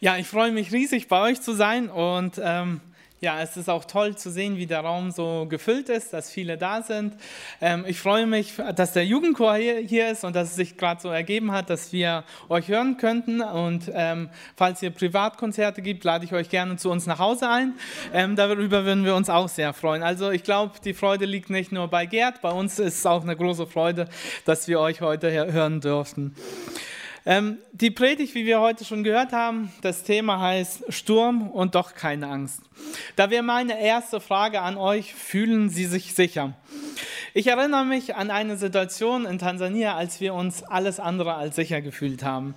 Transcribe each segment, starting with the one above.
Ja, ich freue mich riesig, bei euch zu sein und ähm, ja, es ist auch toll zu sehen, wie der Raum so gefüllt ist, dass viele da sind. Ähm, ich freue mich, dass der Jugendchor hier, hier ist und dass es sich gerade so ergeben hat, dass wir euch hören könnten. Und ähm, falls ihr Privatkonzerte gibt, lade ich euch gerne zu uns nach Hause ein. Ähm, darüber würden wir uns auch sehr freuen. Also ich glaube, die Freude liegt nicht nur bei Gerd, bei uns ist es auch eine große Freude, dass wir euch heute hören dürften. Ähm, die Predigt, wie wir heute schon gehört haben, das Thema heißt Sturm und doch keine Angst. Da wäre meine erste Frage an euch, fühlen Sie sich sicher? Ich erinnere mich an eine Situation in Tansania, als wir uns alles andere als sicher gefühlt haben.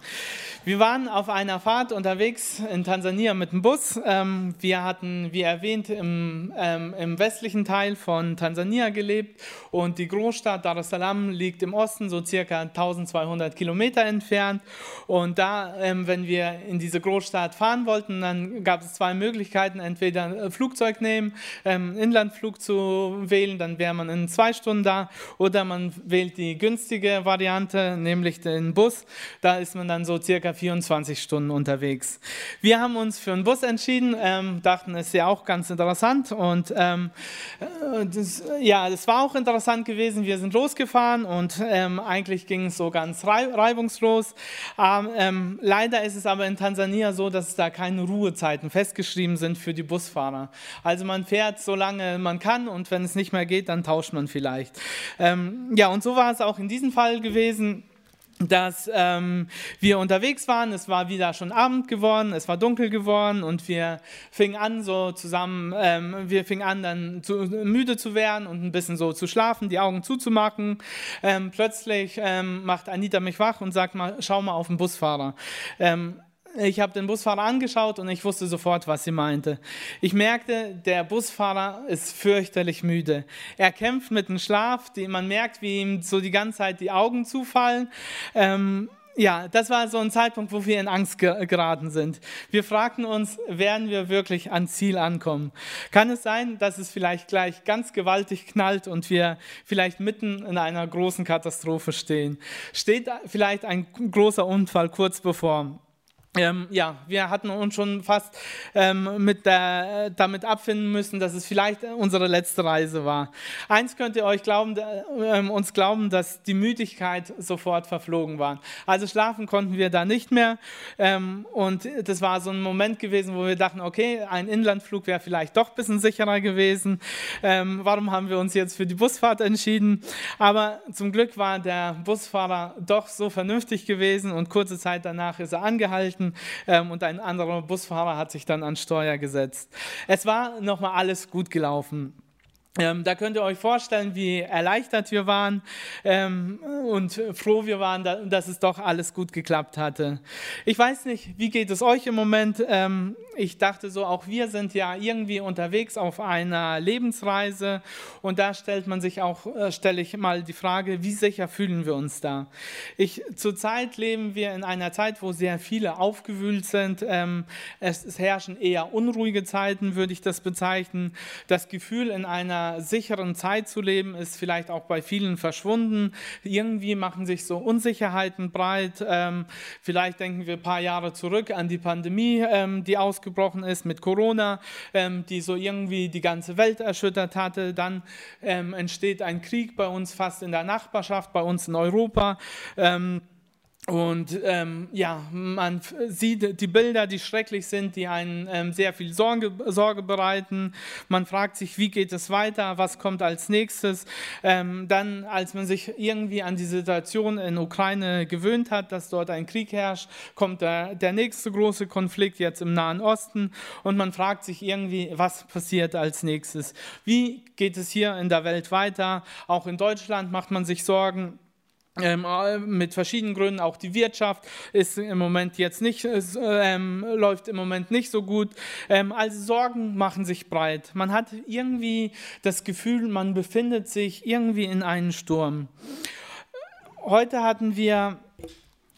Wir waren auf einer Fahrt unterwegs in Tansania mit dem Bus. Ähm, wir hatten, wie erwähnt, im, ähm, im westlichen Teil von Tansania gelebt und die Großstadt Dar es Salaam liegt im Osten, so circa 1200 Kilometer entfernt. Und da, ähm, wenn wir in diese Großstadt fahren wollten, dann gab es zwei Möglichkeiten. Entweder Flugzeug nehmen, Inlandflug zu wählen, dann wäre man in zwei Stunden da, oder man wählt die günstige Variante, nämlich den Bus. Da ist man dann so circa 24 Stunden unterwegs. Wir haben uns für einen Bus entschieden, ähm, dachten, es ist ja auch ganz interessant und ähm, äh, das, ja, das war auch interessant gewesen. Wir sind losgefahren und ähm, eigentlich ging es so ganz reibungslos. Ähm, leider ist es aber in Tansania so, dass da keine Ruhezeiten festgeschrieben sind für die Busfahrer. Also man fährt so lange man kann und wenn es nicht mehr geht, dann tauscht man vielleicht. Ähm, ja, und so war es auch in diesem Fall gewesen dass ähm, wir unterwegs waren. Es war wieder schon Abend geworden, es war dunkel geworden und wir fingen an so zusammen, ähm, wir fingen an dann zu, müde zu werden und ein bisschen so zu schlafen, die Augen zuzumachen. Ähm, plötzlich ähm, macht Anita mich wach und sagt mal, schau mal auf den Busfahrer. Ähm, ich habe den Busfahrer angeschaut und ich wusste sofort, was sie meinte. Ich merkte, der Busfahrer ist fürchterlich müde. Er kämpft mit dem Schlaf, die, man merkt, wie ihm so die ganze Zeit die Augen zufallen. Ähm, ja, das war so ein Zeitpunkt, wo wir in Angst geraten sind. Wir fragten uns, werden wir wirklich ans Ziel ankommen? Kann es sein, dass es vielleicht gleich ganz gewaltig knallt und wir vielleicht mitten in einer großen Katastrophe stehen? Steht vielleicht ein großer Unfall kurz bevor? Ähm, ja, wir hatten uns schon fast ähm, mit der, damit abfinden müssen, dass es vielleicht unsere letzte Reise war. Eins könnt ihr euch glauben, äh, uns glauben, dass die Müdigkeit sofort verflogen war. Also schlafen konnten wir da nicht mehr. Ähm, und das war so ein Moment gewesen, wo wir dachten, okay, ein Inlandflug wäre vielleicht doch ein bisschen sicherer gewesen. Ähm, warum haben wir uns jetzt für die Busfahrt entschieden? Aber zum Glück war der Busfahrer doch so vernünftig gewesen und kurze Zeit danach ist er angehalten ähm, und ein anderer Busfahrer hat sich dann an Steuer gesetzt. Es war nochmal alles gut gelaufen. Ähm, da könnt ihr euch vorstellen, wie erleichtert wir waren ähm, und froh wir waren, da, dass es doch alles gut geklappt hatte. Ich weiß nicht, wie geht es euch im Moment? Ähm, ich dachte so, auch wir sind ja irgendwie unterwegs auf einer Lebensreise und da stellt man sich auch, äh, stelle ich mal die Frage, wie sicher fühlen wir uns da? Ich, zurzeit leben wir in einer Zeit, wo sehr viele aufgewühlt sind. Ähm, es, es herrschen eher unruhige Zeiten, würde ich das bezeichnen. Das Gefühl in einer sicheren Zeit zu leben, ist vielleicht auch bei vielen verschwunden. Irgendwie machen sich so Unsicherheiten breit. Ähm, vielleicht denken wir ein paar Jahre zurück an die Pandemie, ähm, die ausgebrochen ist mit Corona, ähm, die so irgendwie die ganze Welt erschüttert hatte. Dann ähm, entsteht ein Krieg bei uns fast in der Nachbarschaft, bei uns in Europa. Und ähm, ja, man sieht die Bilder, die schrecklich sind, die einen ähm, sehr viel Sorge, Sorge, bereiten. Man fragt sich, wie geht es weiter, was kommt als nächstes. Ähm, dann, als man sich irgendwie an die Situation in Ukraine gewöhnt hat, dass dort ein Krieg herrscht, kommt der, der nächste große Konflikt jetzt im Nahen Osten und man fragt sich irgendwie, was passiert als nächstes. Wie geht es hier in der Welt weiter? Auch in Deutschland macht man sich Sorgen mit verschiedenen Gründen, auch die Wirtschaft ist im Moment jetzt nicht, ähm, läuft im Moment nicht so gut. Ähm, also Sorgen machen sich breit. Man hat irgendwie das Gefühl, man befindet sich irgendwie in einem Sturm. Heute hatten wir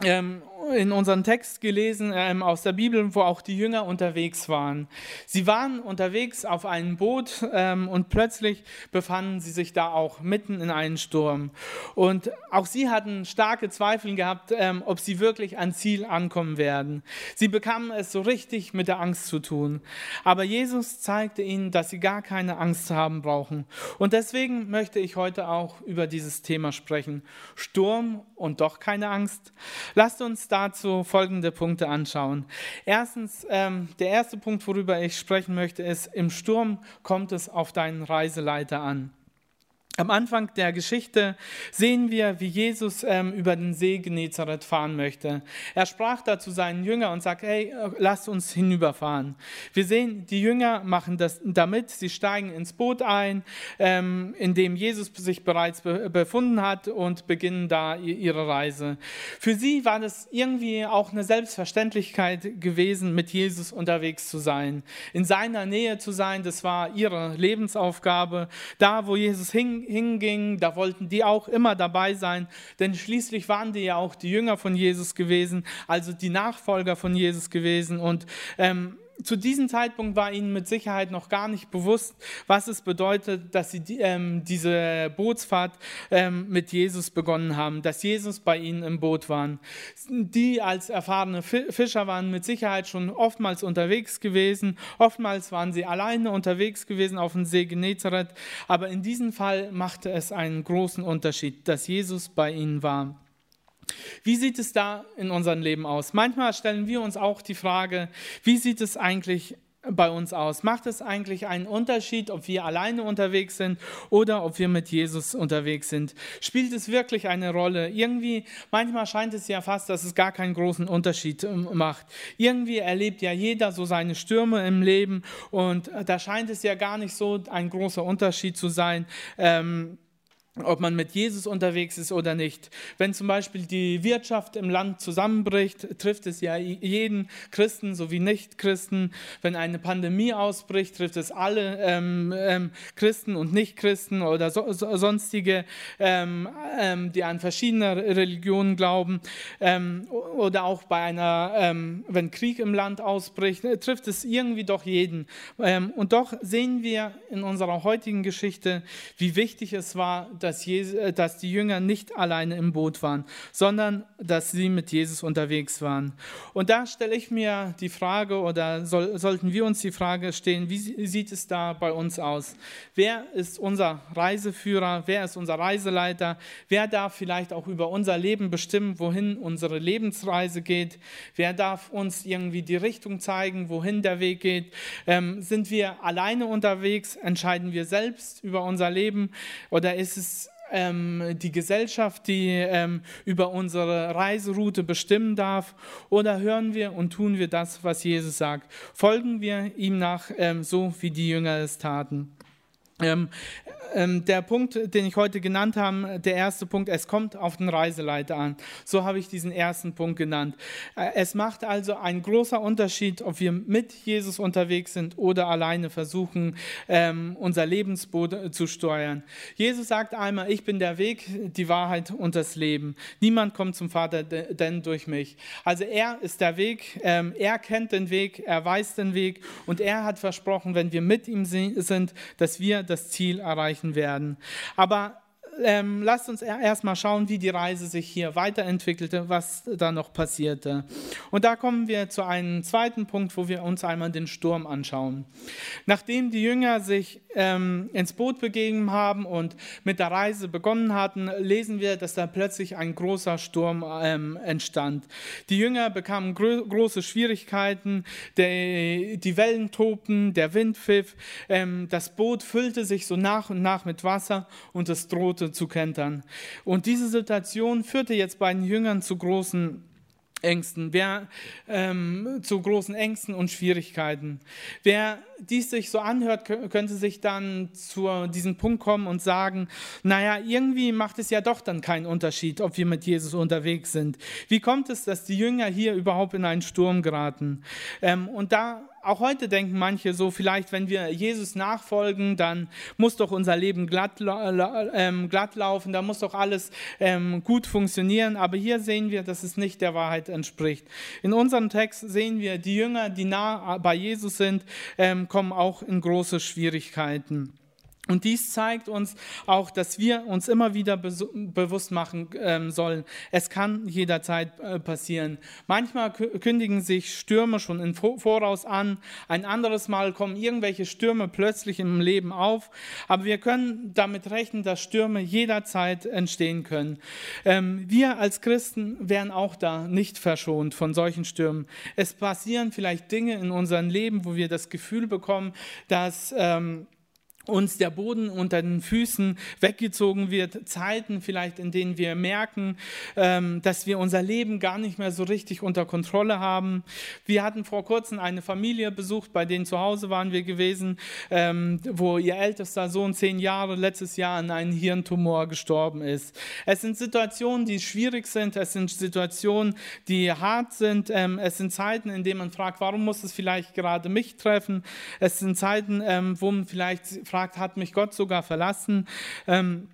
ähm, in unserem Text gelesen ähm, aus der Bibel, wo auch die Jünger unterwegs waren. Sie waren unterwegs auf einem Boot ähm, und plötzlich befanden sie sich da auch mitten in einem Sturm. Und auch sie hatten starke Zweifel gehabt, ähm, ob sie wirklich ans Ziel ankommen werden. Sie bekamen es so richtig mit der Angst zu tun. Aber Jesus zeigte ihnen, dass sie gar keine Angst haben brauchen. Und deswegen möchte ich heute auch über dieses Thema sprechen. Sturm und doch keine Angst. Lasst uns dazu folgende Punkte anschauen. Erstens, ähm, der erste Punkt, worüber ich sprechen möchte, ist, im Sturm kommt es auf deinen Reiseleiter an. Am Anfang der Geschichte sehen wir, wie Jesus ähm, über den See Genezareth fahren möchte. Er sprach da zu seinen Jüngern und sagt, hey, lasst uns hinüberfahren. Wir sehen, die Jünger machen das damit, sie steigen ins Boot ein, ähm, in dem Jesus sich bereits be befunden hat und beginnen da ihre Reise. Für sie war das irgendwie auch eine Selbstverständlichkeit gewesen, mit Jesus unterwegs zu sein. In seiner Nähe zu sein, das war ihre Lebensaufgabe. Da, wo Jesus hing, hingingen, da wollten die auch immer dabei sein, denn schließlich waren die ja auch die Jünger von Jesus gewesen, also die Nachfolger von Jesus gewesen. Und ähm, zu diesem Zeitpunkt war ihnen mit Sicherheit noch gar nicht bewusst, was es bedeutet, dass sie die, ähm, diese Bootsfahrt ähm, mit Jesus begonnen haben, dass Jesus bei ihnen im Boot waren. Die als erfahrene Fischer waren mit Sicherheit schon oftmals unterwegs gewesen, oftmals waren sie alleine unterwegs gewesen auf dem See Genezareth, aber in diesem Fall machte es einen großen Unterschied, dass Jesus bei ihnen war. Wie sieht es da in unserem Leben aus? Manchmal stellen wir uns auch die Frage, wie sieht es eigentlich bei uns aus? Macht es eigentlich einen Unterschied, ob wir alleine unterwegs sind oder ob wir mit Jesus unterwegs sind? Spielt es wirklich eine Rolle? Irgendwie, manchmal scheint es ja fast, dass es gar keinen großen Unterschied ähm, macht. Irgendwie erlebt ja jeder so seine Stürme im Leben und da scheint es ja gar nicht so ein großer Unterschied zu sein. Ähm, ob man mit Jesus unterwegs ist oder nicht. Wenn zum Beispiel die Wirtschaft im Land zusammenbricht, trifft es ja jeden Christen sowie Nichtchristen. Wenn eine Pandemie ausbricht, trifft es alle ähm, ähm, Christen und Nichtchristen oder so, so, sonstige, ähm, ähm die an verschiedene Religionen glauben. Ähm, oder auch bei einer, ähm, wenn Krieg im Land ausbricht, äh, trifft es irgendwie doch jeden. und doch sehen wir in unserer heutigen Geschichte, wie wichtig es war, dass dass, Jesus, äh, dass die Jünger nicht alleine im Boot waren, sondern dass sie mit Jesus unterwegs waren. Und da stelle ich mir die Frage oder soll, sollten wir uns die Frage stellen, wie sieht es da bei uns aus? Wer ist unser Reiseführer? Wer ist unser Reiseleiter? Wer darf vielleicht auch über unser Leben bestimmen, wohin unsere Lebensreise geht? Wer darf uns irgendwie die Richtung zeigen, wohin der Weg geht? Ähm, sind wir alleine unterwegs? Entscheiden wir selbst über unser Leben? Oder ist es ähm, die Gesellschaft, die ähm, über unsere Reiseroute bestimmen darf? Oder hören wir und tun wir das, was Jesus sagt? Folgen wir ihm nach, ähm, so wie die Jünger es taten? Ähm, ähm, der Punkt, den ich heute genannt habe, der erste Punkt, es kommt auf den Reiseleiter an. So habe ich diesen ersten Punkt genannt. Äh, es macht also einen großen Unterschied, ob wir mit Jesus unterwegs sind oder alleine versuchen, ähm, unser Lebensboot äh, zu steuern. Jesus sagt einmal, ich bin der Weg, die Wahrheit und das Leben. Niemand kommt zum Vater denn durch mich. Also er ist der Weg, ähm, er kennt den Weg, er weiß den Weg und er hat versprochen, wenn wir mit ihm sind, dass wir das Ziel erreichen werden. Aber ähm, lasst uns erstmal schauen, wie die Reise sich hier weiterentwickelte, was da noch passierte. Und da kommen wir zu einem zweiten Punkt, wo wir uns einmal den Sturm anschauen. Nachdem die Jünger sich ähm, ins Boot begeben haben und mit der Reise begonnen hatten, lesen wir, dass da plötzlich ein großer Sturm ähm, entstand. Die Jünger bekamen gro große Schwierigkeiten, der, die Wellen tobten, der Wind pfiff, ähm, das Boot füllte sich so nach und nach mit Wasser und es drohte zu kentern. Und diese Situation führte jetzt bei den Jüngern zu großen Ängsten, wer ähm, zu großen Ängsten und Schwierigkeiten. Wer dies sich so anhört, könnte sich dann zu diesem Punkt kommen und sagen, naja, irgendwie macht es ja doch dann keinen Unterschied, ob wir mit Jesus unterwegs sind. Wie kommt es, dass die Jünger hier überhaupt in einen Sturm geraten? Ähm, und da auch heute denken manche so, vielleicht wenn wir Jesus nachfolgen, dann muss doch unser Leben glatt, ähm, glatt laufen, da muss doch alles ähm, gut funktionieren. Aber hier sehen wir, dass es nicht der Wahrheit entspricht. In unserem Text sehen wir, die Jünger, die nah bei Jesus sind, ähm, kommen auch in große Schwierigkeiten. Und dies zeigt uns auch, dass wir uns immer wieder bewusst machen ähm, sollen, es kann jederzeit äh, passieren. Manchmal kündigen sich Stürme schon im Voraus an, ein anderes Mal kommen irgendwelche Stürme plötzlich im Leben auf, aber wir können damit rechnen, dass Stürme jederzeit entstehen können. Ähm, wir als Christen wären auch da nicht verschont von solchen Stürmen. Es passieren vielleicht Dinge in unserem Leben, wo wir das Gefühl bekommen, dass... Ähm, uns der Boden unter den Füßen weggezogen wird, Zeiten vielleicht, in denen wir merken, ähm, dass wir unser Leben gar nicht mehr so richtig unter Kontrolle haben. Wir hatten vor kurzem eine Familie besucht, bei denen zu Hause waren wir gewesen, ähm, wo ihr ältester Sohn zehn Jahre letztes Jahr an einem Hirntumor gestorben ist. Es sind Situationen, die schwierig sind, es sind Situationen, die hart sind, ähm, es sind Zeiten, in denen man fragt, warum muss es vielleicht gerade mich treffen? Es sind Zeiten, wo man vielleicht fragt, fragt, hat mich Gott sogar verlassen? Ähm,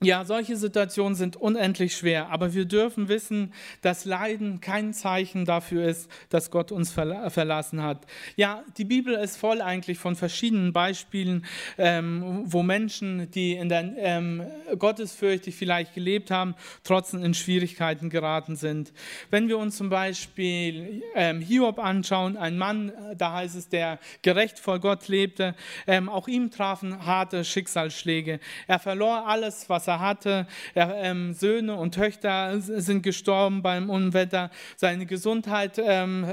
ja, solche Situationen sind unendlich schwer, aber wir dürfen wissen, dass Leiden kein Zeichen dafür ist, dass Gott uns verlassen hat. Ja, die Bibel ist voll eigentlich von verschiedenen Beispielen, ähm, wo Menschen, die in der ähm, gottesfürchtig vielleicht gelebt haben, trotzdem in Schwierigkeiten geraten sind. Wenn wir uns zum Beispiel ähm, Hiob anschauen, ein Mann, da heißt es, der gerecht vor Gott lebte, ähm, auch ihm trafen harte Schicksalsschläge. Er verlor alles, was er hatte. Er, ähm, Söhne und Töchter sind gestorben beim Unwetter. Seine Gesundheit, ähm,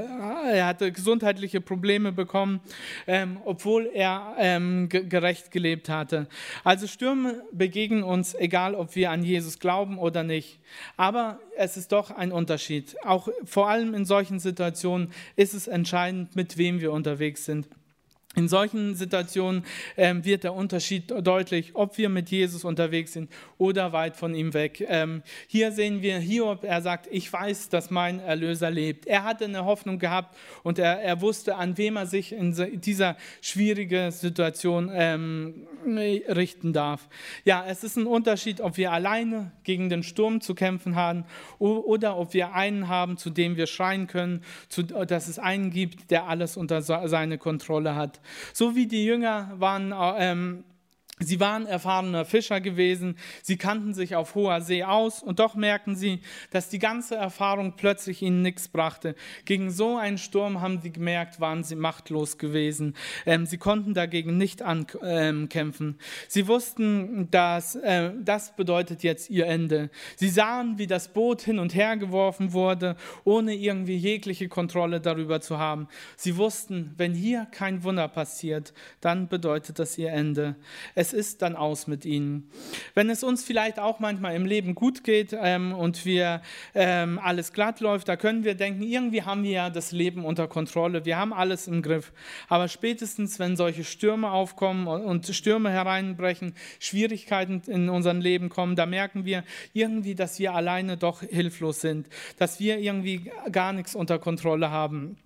er hatte gesundheitliche Probleme bekommen, ähm, obwohl er ähm, gerecht gelebt hatte. Also Stürme begegnen uns, egal ob wir an Jesus glauben oder nicht. Aber es ist doch ein Unterschied. Auch vor allem in solchen Situationen ist es entscheidend, mit wem wir unterwegs sind. In solchen Situationen ähm, wird der Unterschied deutlich, ob wir mit Jesus unterwegs sind oder weit von ihm weg. Ähm, hier sehen wir Hiob, er sagt, ich weiß, dass mein Erlöser lebt. Er hatte eine Hoffnung gehabt und er, er wusste, an wem er sich in dieser schwierigen Situation ähm, richten darf. Ja, es ist ein Unterschied, ob wir alleine gegen den Sturm zu kämpfen haben oder ob wir einen haben, zu dem wir schreien können, zu, dass es einen gibt, der alles unter seine Kontrolle hat. So wie die Jünger waren ähm, Sie waren erfahrene Fischer gewesen, sie kannten sich auf hoher See aus und doch merkten sie, dass die ganze Erfahrung plötzlich ihnen nichts brachte. Gegen so einen Sturm haben sie gemerkt, waren sie machtlos gewesen. Ähm, sie konnten dagegen nicht ankämpfen. Ähm, sie wussten, dass äh, das bedeutet jetzt ihr Ende. Sie sahen, wie das Boot hin und her geworfen wurde, ohne irgendwie jegliche Kontrolle darüber zu haben. Sie wussten, wenn hier kein Wunder passiert, dann bedeutet das ihr Ende. Es ist dann aus mit ihnen. Wenn es uns vielleicht auch manchmal im Leben gut geht ähm, und wir ähm, alles glatt läuft, da können wir denken, irgendwie haben wir ja das Leben unter Kontrolle, wir haben alles im Griff. Aber spätestens, wenn solche Stürme aufkommen und Stürme hereinbrechen, Schwierigkeiten in unserem Leben kommen, da merken wir irgendwie, dass wir alleine doch hilflos sind, dass wir irgendwie gar nichts unter Kontrolle haben.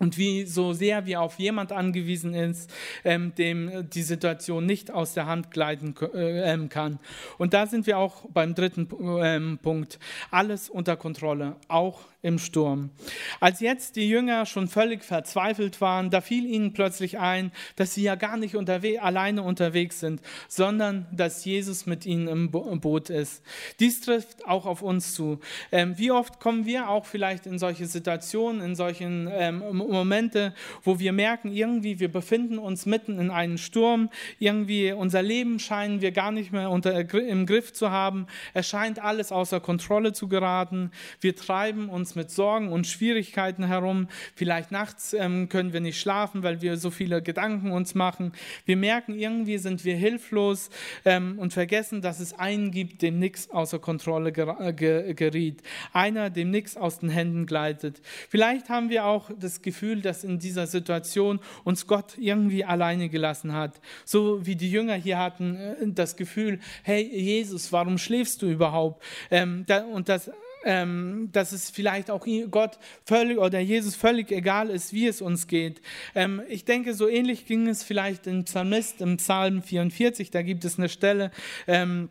Und wie so sehr wir auf jemand angewiesen ist, ähm, dem die Situation nicht aus der Hand gleiten äh, ähm, kann. Und da sind wir auch beim dritten ähm, Punkt. Alles unter Kontrolle, auch im Sturm. Als jetzt die Jünger schon völlig verzweifelt waren, da fiel ihnen plötzlich ein, dass sie ja gar nicht unterwe alleine unterwegs sind, sondern dass Jesus mit ihnen im, Bo Boot ist. Dies trifft auch auf uns zu. Ähm, wie oft kommen wir auch vielleicht in solche Situationen, in solchen ähm, Momente, wo wir merken, irgendwie wir befinden uns mitten in einem Sturm, irgendwie unser Leben scheinen wir gar nicht mehr unter, im Griff zu haben, es scheint alles außer Kontrolle zu geraten, wir treiben uns mit Sorgen und Schwierigkeiten herum. Vielleicht nachts ähm, können wir nicht schlafen, weil wir so viele Gedanken uns machen. Wir merken, irgendwie sind wir hilflos ähm, und vergessen, dass es einen gibt, dem nichts außer Kontrolle ger äh, ge geriet. Einer, dem nichts aus den Händen gleitet. Vielleicht haben wir auch das Gefühl, dass in dieser Situation uns Gott irgendwie alleine gelassen hat. So wie die Jünger hier hatten äh, das Gefühl, hey Jesus, warum schläfst du überhaupt? Ähm, da, und das ähm, dass es vielleicht auch Gott völlig oder Jesus völlig egal ist, wie es uns geht. Ähm, ich denke, so ähnlich ging es vielleicht im Psalmist, im Psalm 44, da gibt es eine Stelle, ähm,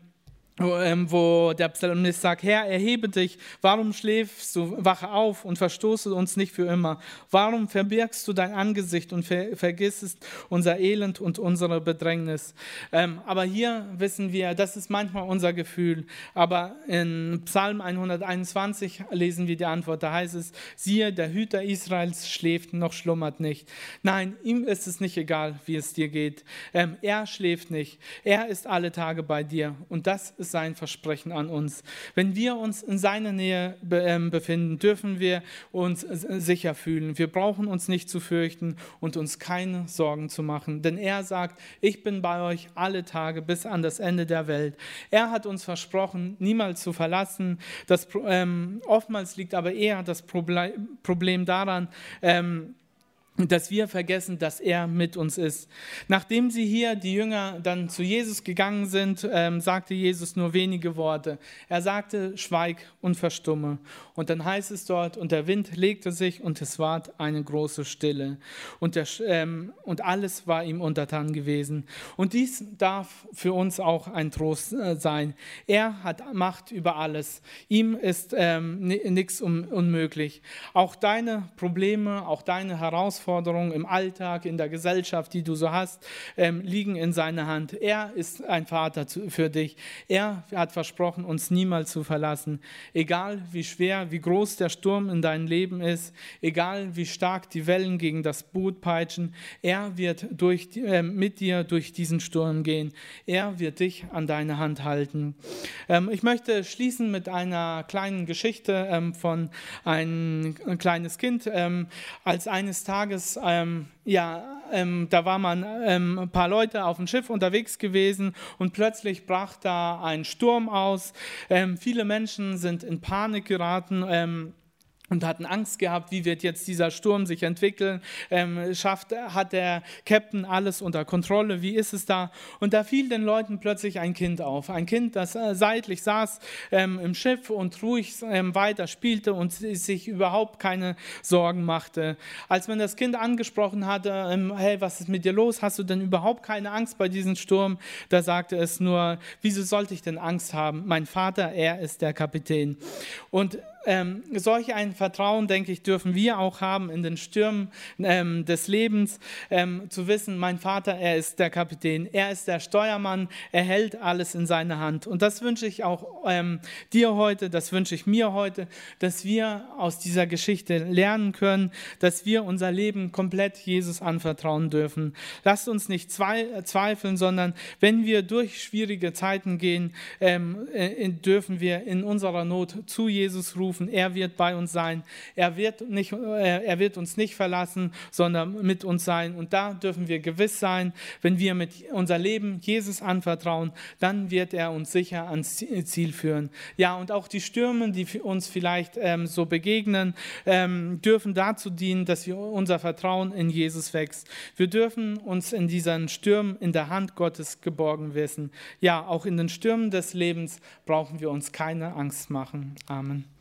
wo der Psalmist sagt, Herr, erhebe dich, warum schläfst du, wache auf und verstoße uns nicht für immer? Warum verbirgst du dein Angesicht und ver vergissest unser Elend und unsere Bedrängnis? Ähm, aber hier wissen wir, das ist manchmal unser Gefühl, aber in Psalm 121 lesen wir die Antwort, da heißt es, siehe, der Hüter Israels schläft noch schlummert nicht. Nein, ihm ist es nicht egal, wie es dir geht. Ähm, er schläft nicht, er ist alle Tage bei dir und das ist sein Versprechen an uns. Wenn wir uns in seiner Nähe ähm, befinden, dürfen wir uns sicher fühlen. Wir brauchen uns nicht zu fürchten und uns keine Sorgen zu machen. Denn er sagt, ich bin bei euch alle Tage bis an das Ende der Welt. Er hat uns versprochen, niemals zu verlassen. Das, ähm, oftmals liegt aber eher das Problem daran, ähm, dass wir vergessen, dass er mit uns ist. Nachdem sie hier, die Jünger, dann zu Jesus gegangen sind, ähm, sagte Jesus nur wenige Worte. Er sagte, schweig und verstumme. Und dann heißt es dort, und der Wind legte sich und es ward eine große Stille. Und, der, ähm, und alles war ihm untertan gewesen. Und dies darf für uns auch ein Trost äh, sein. Er hat Macht über alles. Ihm ist ähm, nichts un unmöglich. Auch deine Probleme, auch deine Herausforderungen, Herausforderungen im Alltag, in der Gesellschaft, die du so hast, ähm, liegen in seiner Hand. Er ist ein Vater für dich. Er hat versprochen, uns niemals zu verlassen. Egal wie schwer, wie groß der Sturm in deinem Leben ist, egal wie stark die Wellen gegen das Boot peitschen, er wird durch, äh, mit dir durch diesen Sturm gehen. Er wird dich an deine Hand halten. Ähm, ich möchte schließen mit einer kleinen Geschichte ähm, von ein, ein kleines Kind. Ähm, als eines Tages Tages, ähm, ja, ähm, da war man ähm, ein paar Leute auf dem Schiff unterwegs gewesen und plötzlich brach da ein Sturm aus. Ähm, viele Menschen sind in Panik geraten ähm, und hatten Angst gehabt, wie wird jetzt dieser Sturm sich entwickeln, ähm, schafft, hat der Captain alles unter Kontrolle, wie ist es da? Und da fiel den Leuten plötzlich ein Kind auf, ein Kind, das äh, seitlich saß ähm, im Schiff und ruhig ähm, weiter spielte und sich überhaupt keine Sorgen machte. Als man das Kind angesprochen hatte, ähm, hey, was ist mit dir los? Hast du denn überhaupt keine Angst bei diesem Sturm? Da sagte es nur, wieso sollte ich denn Angst haben? Mein Vater, er ist der Kapitän. Und ähm, solch ein Vertrauen, denke ich, dürfen wir auch haben in den Stürmen ähm, des Lebens, ähm, zu wissen, mein Vater, er ist der Kapitän, er ist der Steuermann, er hält alles in seiner Hand. Und das wünsche ich auch ähm, dir heute, das wünsche ich mir heute, dass wir aus dieser Geschichte lernen können, dass wir unser Leben komplett Jesus anvertrauen dürfen. Lasst uns nicht zweifeln, sondern wenn wir durch schwierige Zeiten gehen, ähm, äh, dürfen wir in unserer Not zu Jesus rufen rufen, er wird bei uns sein. Er wird, nicht, äh, er wird uns nicht verlassen, sondern mit uns sein. Und da dürfen wir gewiss sein, wenn wir mit unser Leben Jesus anvertrauen, dann wird er uns sicher ans Ziel führen. Ja, und auch die Stürme, die uns vielleicht ähm, so begegnen, ähm, dürfen dazu dienen, dass wir unser Vertrauen in Jesus wächst. Wir dürfen uns in diesen Stürmen in der Hand Gottes geborgen wissen. Ja, auch in den Stürmen des Lebens brauchen wir uns keine Angst machen. Amen.